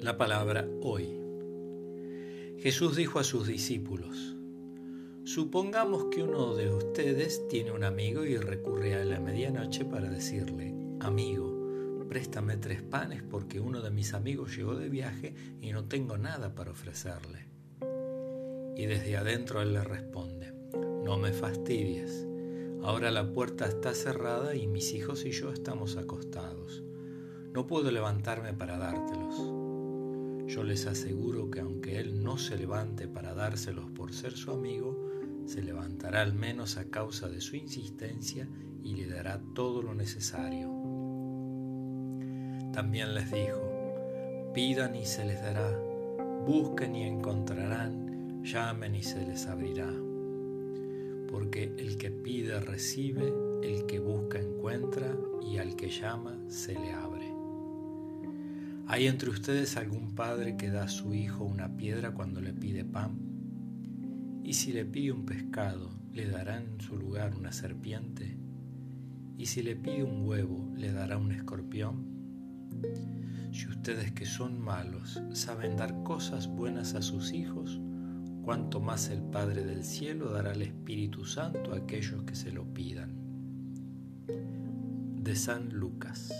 La palabra hoy. Jesús dijo a sus discípulos, Supongamos que uno de ustedes tiene un amigo y recurre a la medianoche para decirle, amigo, préstame tres panes porque uno de mis amigos llegó de viaje y no tengo nada para ofrecerle. Y desde adentro él le responde, no me fastidies, ahora la puerta está cerrada y mis hijos y yo estamos acostados. No puedo levantarme para dártelos. Yo les aseguro que aunque Él no se levante para dárselos por ser su amigo, se levantará al menos a causa de su insistencia y le dará todo lo necesario. También les dijo, pidan y se les dará, busquen y encontrarán, llamen y se les abrirá. Porque el que pide recibe, el que busca encuentra y al que llama se le abre. ¿Hay entre ustedes algún padre que da a su hijo una piedra cuando le pide pan? ¿Y si le pide un pescado, le dará en su lugar una serpiente? ¿Y si le pide un huevo, le dará un escorpión? Si ustedes que son malos saben dar cosas buenas a sus hijos, cuánto más el Padre del cielo dará el Espíritu Santo a aquellos que se lo pidan. De San Lucas.